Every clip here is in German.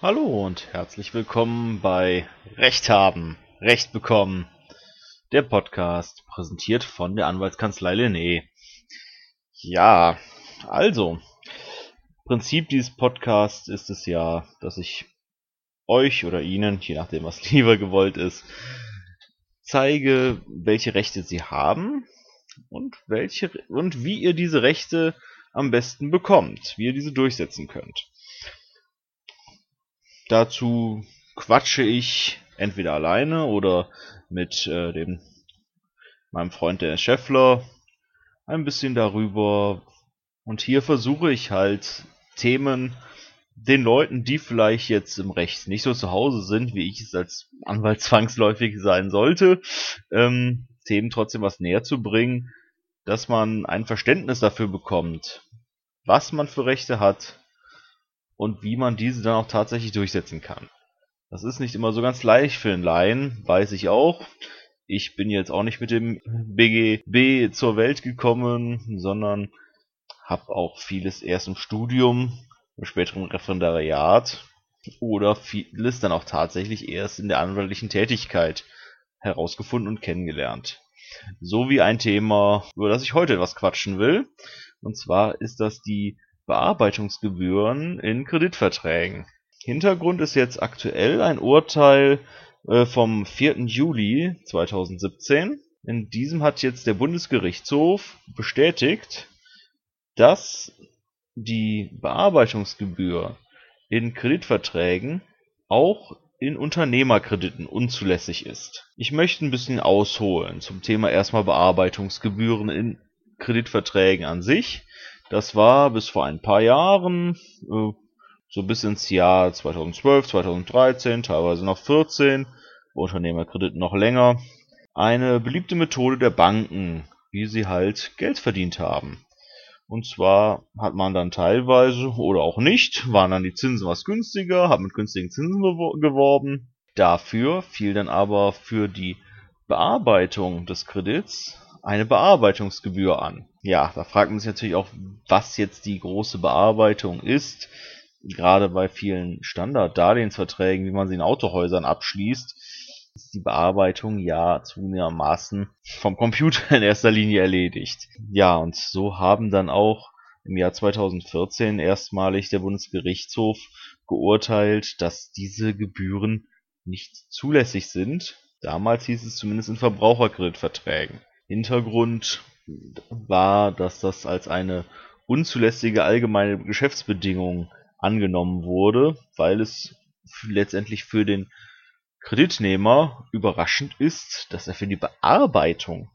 Hallo und herzlich willkommen bei Recht haben, Recht bekommen, der Podcast, präsentiert von der Anwaltskanzlei Lené. Ja, also, Prinzip dieses Podcasts ist es ja, dass ich euch oder Ihnen, je nachdem was lieber gewollt ist, zeige, welche Rechte Sie haben und welche und wie ihr diese Rechte am besten bekommt, wie ihr diese durchsetzen könnt. Dazu quatsche ich entweder alleine oder mit äh, dem meinem Freund Dennis Scheffler ein bisschen darüber. Und hier versuche ich halt Themen den Leuten, die vielleicht jetzt im Recht nicht so zu Hause sind, wie ich es als Anwalt zwangsläufig sein sollte, ähm, Themen trotzdem was näher zu bringen, dass man ein Verständnis dafür bekommt, was man für Rechte hat und wie man diese dann auch tatsächlich durchsetzen kann. Das ist nicht immer so ganz leicht für einen Laien, weiß ich auch. Ich bin jetzt auch nicht mit dem BGB zur Welt gekommen, sondern habe auch vieles erst im Studium, im späteren Referendariat oder vieles dann auch tatsächlich erst in der anwaltlichen Tätigkeit herausgefunden und kennengelernt. So wie ein Thema, über das ich heute etwas quatschen will. Und zwar ist das die Bearbeitungsgebühren in Kreditverträgen. Hintergrund ist jetzt aktuell ein Urteil äh, vom 4. Juli 2017. In diesem hat jetzt der Bundesgerichtshof bestätigt, dass die Bearbeitungsgebühr in Kreditverträgen auch in Unternehmerkrediten unzulässig ist. Ich möchte ein bisschen ausholen zum Thema erstmal Bearbeitungsgebühren in Kreditverträgen an sich. Das war bis vor ein paar Jahren, äh, so bis ins Jahr 2012, 2013, teilweise noch 14, Unternehmerkrediten noch länger, eine beliebte Methode der Banken, wie sie halt Geld verdient haben. Und zwar hat man dann teilweise oder auch nicht, waren dann die Zinsen was günstiger, hat mit günstigen Zinsen geworben. Dafür fiel dann aber für die Bearbeitung des Kredits eine Bearbeitungsgebühr an. Ja, da fragt man sich natürlich auch, was jetzt die große Bearbeitung ist. Gerade bei vielen Standard-Darlehensverträgen, wie man sie in Autohäusern abschließt, ist die Bearbeitung ja zunehmermaßen vom Computer in erster Linie erledigt. Ja, und so haben dann auch im Jahr 2014 erstmalig der Bundesgerichtshof geurteilt, dass diese Gebühren nicht zulässig sind. Damals hieß es zumindest in Verbraucherkreditverträgen. Hintergrund war, dass das als eine unzulässige allgemeine Geschäftsbedingung angenommen wurde, weil es letztendlich für den Kreditnehmer überraschend ist, dass er für die Bearbeitung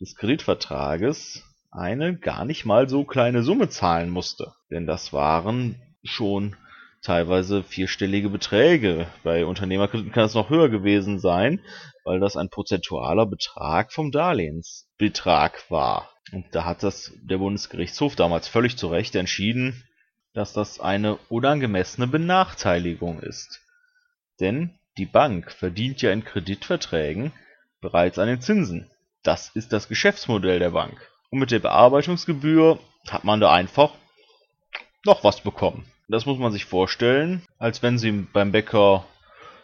des Kreditvertrages eine gar nicht mal so kleine Summe zahlen musste. Denn das waren schon teilweise vierstellige Beträge. Bei Unternehmerkrediten kann es noch höher gewesen sein, weil das ein prozentualer Betrag vom Darlehensbetrag war. Und da hat das der Bundesgerichtshof damals völlig zu Recht entschieden, dass das eine unangemessene Benachteiligung ist. Denn die Bank verdient ja in Kreditverträgen bereits an den Zinsen. Das ist das Geschäftsmodell der Bank. Und mit der Bearbeitungsgebühr hat man da einfach noch was bekommen. Das muss man sich vorstellen, als wenn Sie beim Bäcker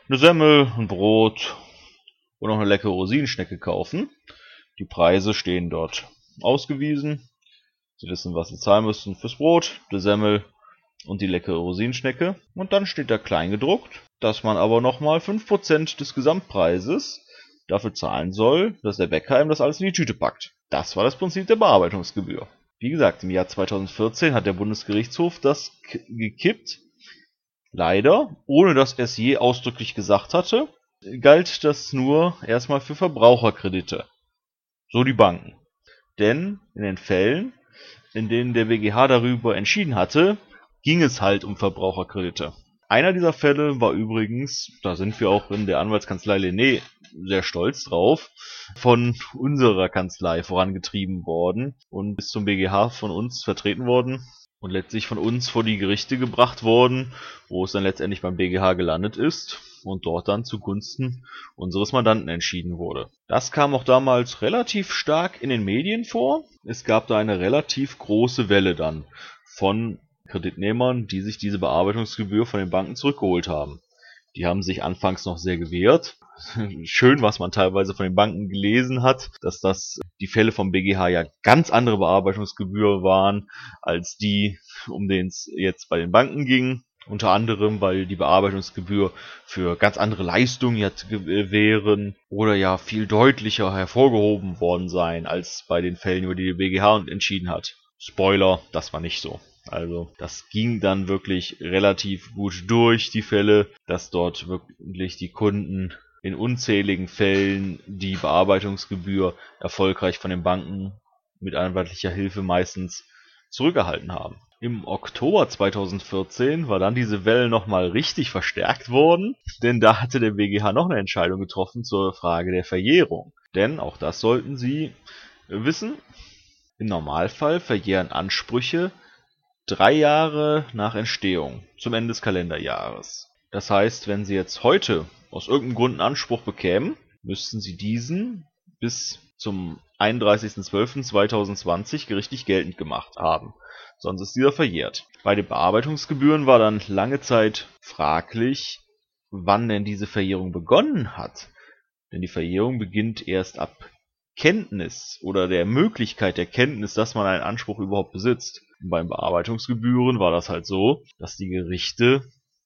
eine Semmel, ein Brot und noch eine leckere Rosinenschnecke kaufen. Die Preise stehen dort ausgewiesen. Sie wissen, was Sie zahlen müssen fürs Brot, die Semmel und die leckere Rosinenschnecke. Und dann steht da klein gedruckt, dass man aber nochmal 5% des Gesamtpreises dafür zahlen soll, dass der Bäcker ihm das alles in die Tüte packt. Das war das Prinzip der Bearbeitungsgebühr. Wie gesagt, im Jahr 2014 hat der Bundesgerichtshof das gekippt. Leider, ohne dass er es je ausdrücklich gesagt hatte, galt das nur erstmal für Verbraucherkredite. So die Banken. Denn in den Fällen, in denen der BGH darüber entschieden hatte, ging es halt um Verbraucherkredite. Einer dieser Fälle war übrigens, da sind wir auch in der Anwaltskanzlei Lené sehr stolz drauf, von unserer Kanzlei vorangetrieben worden und bis zum BGH von uns vertreten worden und letztlich von uns vor die Gerichte gebracht worden, wo es dann letztendlich beim BGH gelandet ist und dort dann zugunsten unseres Mandanten entschieden wurde. Das kam auch damals relativ stark in den Medien vor. Es gab da eine relativ große Welle dann von Kreditnehmern, die sich diese Bearbeitungsgebühr von den Banken zurückgeholt haben. Die haben sich anfangs noch sehr gewehrt. Schön, was man teilweise von den Banken gelesen hat, dass das die Fälle vom BGH ja ganz andere Bearbeitungsgebühr waren als die, um denen es jetzt bei den Banken ging. Unter anderem, weil die Bearbeitungsgebühr für ganz andere Leistungen jetzt wären oder ja viel deutlicher hervorgehoben worden sein als bei den Fällen, über die der BGH entschieden hat. Spoiler, das war nicht so. Also das ging dann wirklich relativ gut durch, die Fälle, dass dort wirklich die Kunden in unzähligen Fällen die Bearbeitungsgebühr erfolgreich von den Banken mit anwaltlicher Hilfe meistens zurückgehalten haben. Im Oktober 2014 war dann diese Welle nochmal richtig verstärkt worden, denn da hatte der BGH noch eine Entscheidung getroffen zur Frage der Verjährung. Denn, auch das sollten Sie wissen, im Normalfall verjähren Ansprüche drei Jahre nach Entstehung, zum Ende des Kalenderjahres. Das heißt, wenn Sie jetzt heute aus irgendeinem Grund einen Anspruch bekämen, müssten Sie diesen bis zum 31.12.2020 gerichtlich geltend gemacht haben, sonst ist dieser verjährt. Bei den Bearbeitungsgebühren war dann lange Zeit fraglich, wann denn diese Verjährung begonnen hat. Denn die Verjährung beginnt erst ab Kenntnis oder der Möglichkeit der Kenntnis, dass man einen Anspruch überhaupt besitzt. Beim Bearbeitungsgebühren war das halt so, dass die Gerichte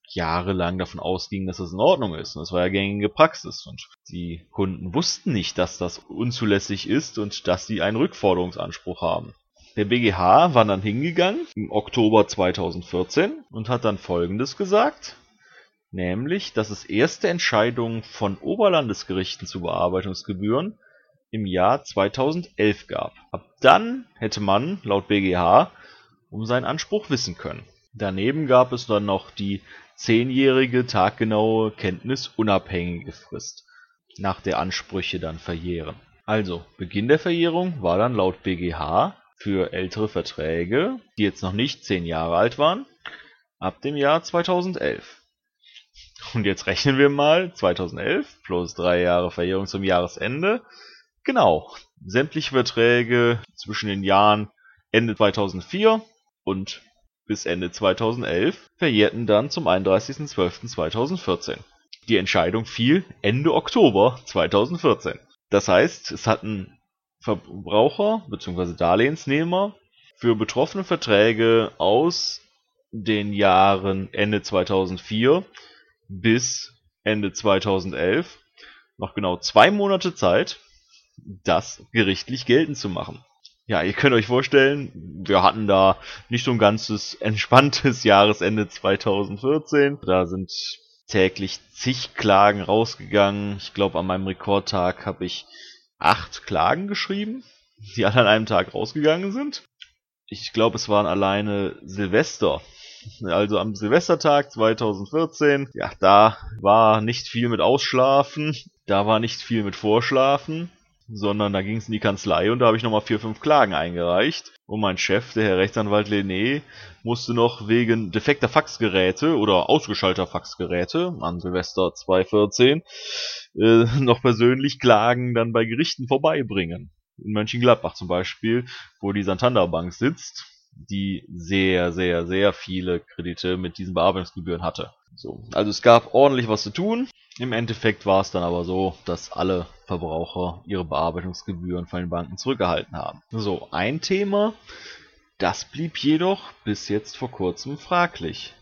jahrelang davon ausgingen, dass das in Ordnung ist. Und das war ja gängige Praxis. Und die Kunden wussten nicht, dass das unzulässig ist und dass sie einen Rückforderungsanspruch haben. Der BGH war dann hingegangen im Oktober 2014 und hat dann Folgendes gesagt, nämlich, dass es erste Entscheidungen von Oberlandesgerichten zu Bearbeitungsgebühren im Jahr 2011 gab. Ab dann hätte man laut BGH um seinen Anspruch wissen können. Daneben gab es dann noch die zehnjährige taggenaue kenntnisunabhängige Frist, nach der Ansprüche dann verjähren. Also, Beginn der Verjährung war dann laut BGH für ältere Verträge, die jetzt noch nicht zehn Jahre alt waren, ab dem Jahr 2011. Und jetzt rechnen wir mal 2011 plus drei Jahre Verjährung zum Jahresende. Genau, sämtliche Verträge zwischen den Jahren Ende 2004 und bis Ende 2011 verjährten dann zum 31.12.2014. Die Entscheidung fiel Ende Oktober 2014. Das heißt, es hatten Verbraucher bzw. Darlehensnehmer für betroffene Verträge aus den Jahren Ende 2004 bis Ende 2011 noch genau zwei Monate Zeit, das gerichtlich geltend zu machen. Ja, ihr könnt euch vorstellen, wir hatten da nicht so ein ganzes entspanntes Jahresende 2014. Da sind täglich zig Klagen rausgegangen. Ich glaube, an meinem Rekordtag habe ich acht Klagen geschrieben, die alle an einem Tag rausgegangen sind. Ich glaube, es waren alleine Silvester. Also am Silvestertag 2014, ja, da war nicht viel mit Ausschlafen, da war nicht viel mit Vorschlafen sondern da ging es in die Kanzlei und da habe ich nochmal vier, fünf Klagen eingereicht. Und mein Chef, der Herr Rechtsanwalt Lené, musste noch wegen defekter Faxgeräte oder ausgeschalter Faxgeräte an Silvester 2014 äh, noch persönlich Klagen dann bei Gerichten vorbeibringen. In Mönchengladbach zum Beispiel, wo die Santander Bank sitzt, die sehr, sehr, sehr viele Kredite mit diesen Bearbeitungsgebühren hatte. So, also es gab ordentlich was zu tun. Im Endeffekt war es dann aber so, dass alle Verbraucher ihre Bearbeitungsgebühren von den Banken zurückgehalten haben. So, ein Thema, das blieb jedoch bis jetzt vor kurzem fraglich.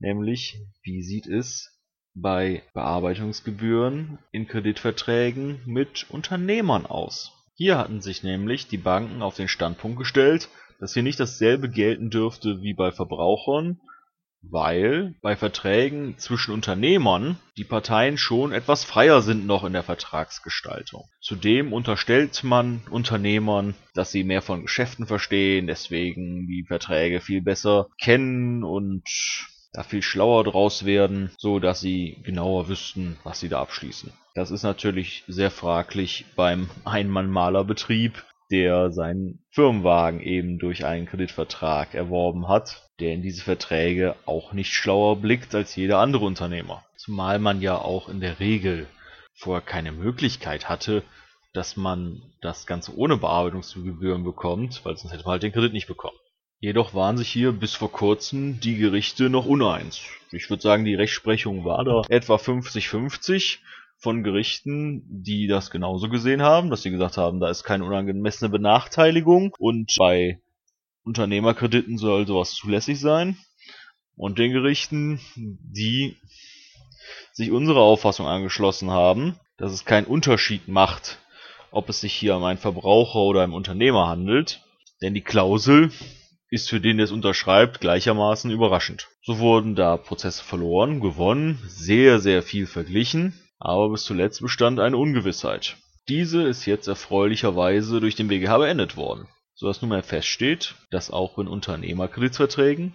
Nämlich, wie sieht es bei Bearbeitungsgebühren in Kreditverträgen mit Unternehmern aus? Hier hatten sich nämlich die Banken auf den Standpunkt gestellt, dass hier nicht dasselbe gelten dürfte wie bei Verbrauchern, weil bei Verträgen zwischen Unternehmern die Parteien schon etwas freier sind noch in der Vertragsgestaltung. Zudem unterstellt man Unternehmern, dass sie mehr von Geschäften verstehen, deswegen die Verträge viel besser kennen und da viel schlauer draus werden, so dass sie genauer wüssten, was sie da abschließen. Das ist natürlich sehr fraglich beim Einmann-Malerbetrieb, der seinen Firmenwagen eben durch einen Kreditvertrag erworben hat, der in diese Verträge auch nicht schlauer blickt als jeder andere Unternehmer. Zumal man ja auch in der Regel vorher keine Möglichkeit hatte, dass man das Ganze ohne Bearbeitungsgebühren bekommt, weil sonst hätte man halt den Kredit nicht bekommen. Jedoch waren sich hier bis vor kurzem die Gerichte noch uneins. Ich würde sagen, die Rechtsprechung war da etwa 50-50 von Gerichten, die das genauso gesehen haben, dass sie gesagt haben, da ist keine unangemessene Benachteiligung und bei Unternehmerkrediten soll sowas zulässig sein. Und den Gerichten, die sich unserer Auffassung angeschlossen haben, dass es keinen Unterschied macht, ob es sich hier um einen Verbraucher oder einen Unternehmer handelt, denn die Klausel ist für den, der es unterschreibt, gleichermaßen überraschend. So wurden da Prozesse verloren, gewonnen, sehr, sehr viel verglichen, aber bis zuletzt bestand eine Ungewissheit. Diese ist jetzt erfreulicherweise durch den BGH beendet worden, so dass nunmehr feststeht, dass auch in Unternehmerkreditverträgen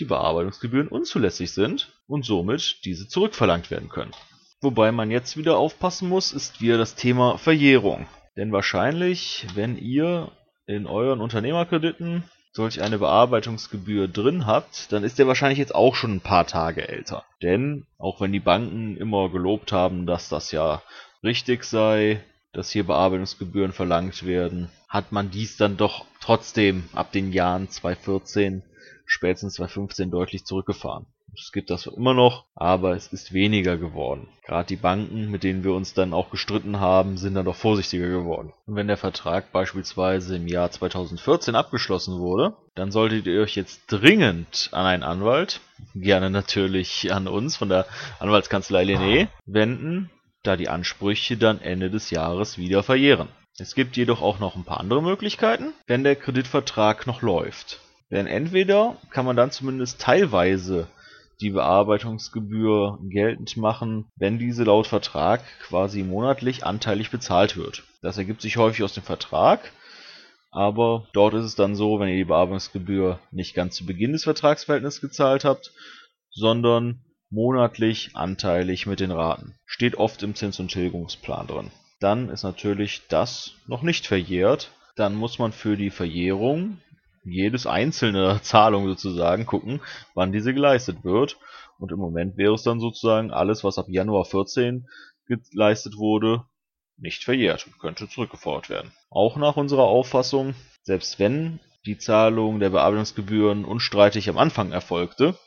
die Bearbeitungsgebühren unzulässig sind und somit diese zurückverlangt werden können. Wobei man jetzt wieder aufpassen muss, ist wieder das Thema Verjährung. Denn wahrscheinlich, wenn ihr in euren Unternehmerkrediten solch eine Bearbeitungsgebühr drin habt, dann ist der wahrscheinlich jetzt auch schon ein paar Tage älter. Denn auch wenn die Banken immer gelobt haben, dass das ja richtig sei, dass hier Bearbeitungsgebühren verlangt werden, hat man dies dann doch trotzdem ab den Jahren 2014 spätestens 2015 deutlich zurückgefahren. Es gibt das immer noch, aber es ist weniger geworden. Gerade die Banken, mit denen wir uns dann auch gestritten haben, sind dann doch vorsichtiger geworden. Und wenn der Vertrag beispielsweise im Jahr 2014 abgeschlossen wurde, dann solltet ihr euch jetzt dringend an einen Anwalt, gerne natürlich an uns von der Anwaltskanzlei Lené, wenden, da die Ansprüche dann Ende des Jahres wieder verjähren. Es gibt jedoch auch noch ein paar andere Möglichkeiten, wenn der Kreditvertrag noch läuft. Denn entweder kann man dann zumindest teilweise die Bearbeitungsgebühr geltend machen, wenn diese laut Vertrag quasi monatlich anteilig bezahlt wird. Das ergibt sich häufig aus dem Vertrag, aber dort ist es dann so, wenn ihr die Bearbeitungsgebühr nicht ganz zu Beginn des Vertragsverhältnisses gezahlt habt, sondern monatlich anteilig mit den Raten. Steht oft im Zins- und Tilgungsplan drin. Dann ist natürlich das noch nicht verjährt. Dann muss man für die Verjährung jedes einzelne Zahlung sozusagen gucken, wann diese geleistet wird. Und im Moment wäre es dann sozusagen alles, was ab Januar 14 geleistet wurde, nicht verjährt und könnte zurückgefordert werden. Auch nach unserer Auffassung, selbst wenn die Zahlung der Bearbeitungsgebühren unstreitig am Anfang erfolgte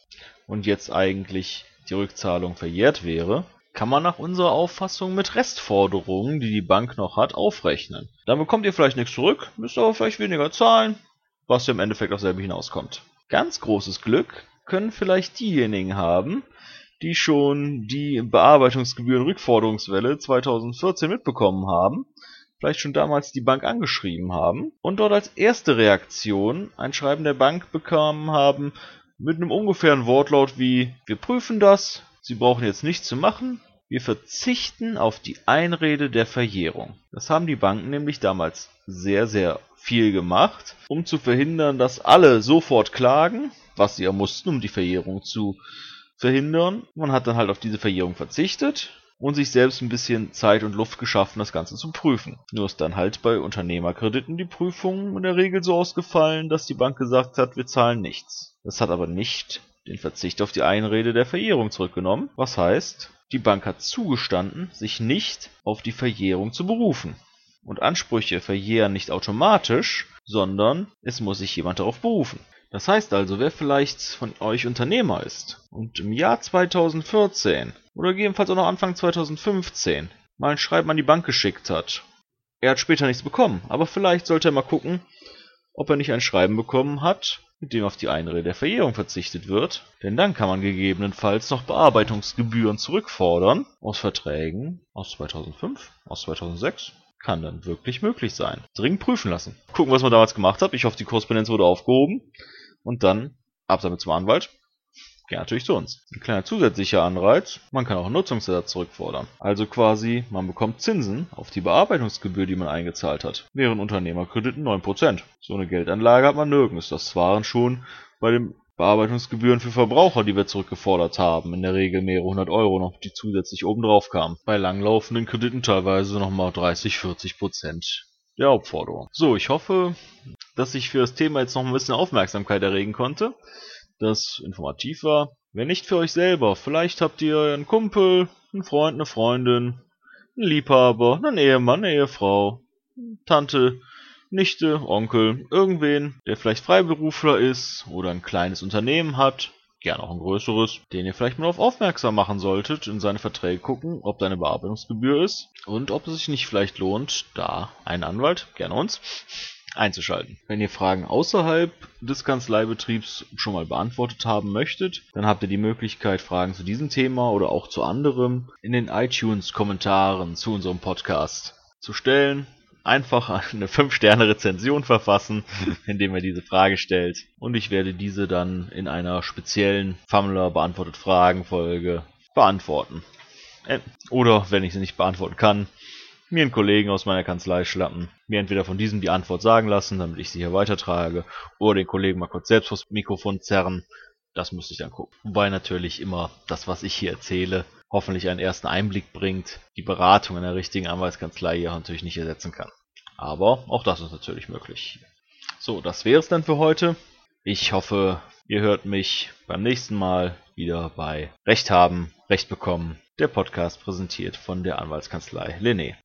und jetzt eigentlich die Rückzahlung verjährt wäre, kann man nach unserer Auffassung mit Restforderungen, die die Bank noch hat, aufrechnen. Dann bekommt ihr vielleicht nichts zurück, müsst aber vielleicht weniger zahlen, was ja im Endeffekt auf selbe hinauskommt. Ganz großes Glück können vielleicht diejenigen haben, die schon die Bearbeitungsgebühren-Rückforderungswelle 2014 mitbekommen haben, vielleicht schon damals die Bank angeschrieben haben und dort als erste Reaktion ein Schreiben der Bank bekommen haben mit einem ungefähren Wortlaut wie wir prüfen das, Sie brauchen jetzt nichts zu machen, wir verzichten auf die Einrede der Verjährung. Das haben die Banken nämlich damals sehr, sehr viel gemacht, um zu verhindern, dass alle sofort klagen, was sie ja mussten, um die Verjährung zu verhindern. Man hat dann halt auf diese Verjährung verzichtet und sich selbst ein bisschen Zeit und Luft geschaffen, das Ganze zu prüfen. Nur ist dann halt bei Unternehmerkrediten die Prüfung in der Regel so ausgefallen, dass die Bank gesagt hat, wir zahlen nichts. Das hat aber nicht den Verzicht auf die Einrede der Verjährung zurückgenommen. Was heißt, die Bank hat zugestanden, sich nicht auf die Verjährung zu berufen. Und Ansprüche verjähren nicht automatisch, sondern es muss sich jemand darauf berufen. Das heißt also, wer vielleicht von euch Unternehmer ist und im Jahr 2014 oder gegebenenfalls auch noch Anfang 2015 mal ein Schreiben an die Bank geschickt hat, er hat später nichts bekommen, aber vielleicht sollte er mal gucken, ob er nicht ein Schreiben bekommen hat, mit dem auf die Einrede der Verjährung verzichtet wird, denn dann kann man gegebenenfalls noch Bearbeitungsgebühren zurückfordern aus Verträgen aus 2005, aus 2006 kann dann wirklich möglich sein. Dringend prüfen lassen. Gucken, was man damals gemacht hat. Ich hoffe, die Korrespondenz wurde aufgehoben. Und dann ab damit zum Anwalt. Gerne natürlich zu uns. Ein kleiner zusätzlicher Anreiz, man kann auch einen Nutzungsersatz zurückfordern. Also quasi, man bekommt Zinsen auf die Bearbeitungsgebühr, die man eingezahlt hat. Während Unternehmerkrediten 9%. So eine Geldanlage hat man nirgends. Das waren schon bei dem Bearbeitungsgebühren für Verbraucher, die wir zurückgefordert haben, in der Regel mehrere hundert Euro noch, die zusätzlich obendrauf kamen. Bei langlaufenden Krediten teilweise nochmal 30, 40 Prozent der Hauptforderung. So, ich hoffe, dass ich für das Thema jetzt noch ein bisschen Aufmerksamkeit erregen konnte, das informativ war. Wenn nicht für euch selber, vielleicht habt ihr einen Kumpel, einen Freund, eine Freundin, einen Liebhaber, einen Ehemann, eine Ehefrau, Tante, Nichte, Onkel, irgendwen, der vielleicht Freiberufler ist oder ein kleines Unternehmen hat, gern auch ein größeres, den ihr vielleicht mal auf aufmerksam machen solltet, in seine Verträge gucken, ob da eine Bearbeitungsgebühr ist und ob es sich nicht vielleicht lohnt, da einen Anwalt, gerne uns, einzuschalten. Wenn ihr Fragen außerhalb des Kanzleibetriebs schon mal beantwortet haben möchtet, dann habt ihr die Möglichkeit, Fragen zu diesem Thema oder auch zu anderem in den iTunes-Kommentaren zu unserem Podcast zu stellen einfach eine 5-Sterne-Rezension verfassen, indem er diese Frage stellt. Und ich werde diese dann in einer speziellen Famler beantwortet Fragen-Folge beantworten. Äh, oder, wenn ich sie nicht beantworten kann, mir einen Kollegen aus meiner Kanzlei schlappen, mir entweder von diesem die Antwort sagen lassen, damit ich sie hier weitertrage, oder den Kollegen mal kurz selbst vors Mikrofon zerren. Das müsste ich dann gucken. Wobei natürlich immer das, was ich hier erzähle, hoffentlich einen ersten Einblick bringt, die Beratung in der richtigen Anwaltskanzlei hier natürlich nicht ersetzen kann. Aber auch das ist natürlich möglich. So, das wäre es dann für heute. Ich hoffe, ihr hört mich beim nächsten Mal wieder bei Recht haben, Recht bekommen, der Podcast präsentiert von der Anwaltskanzlei Lené.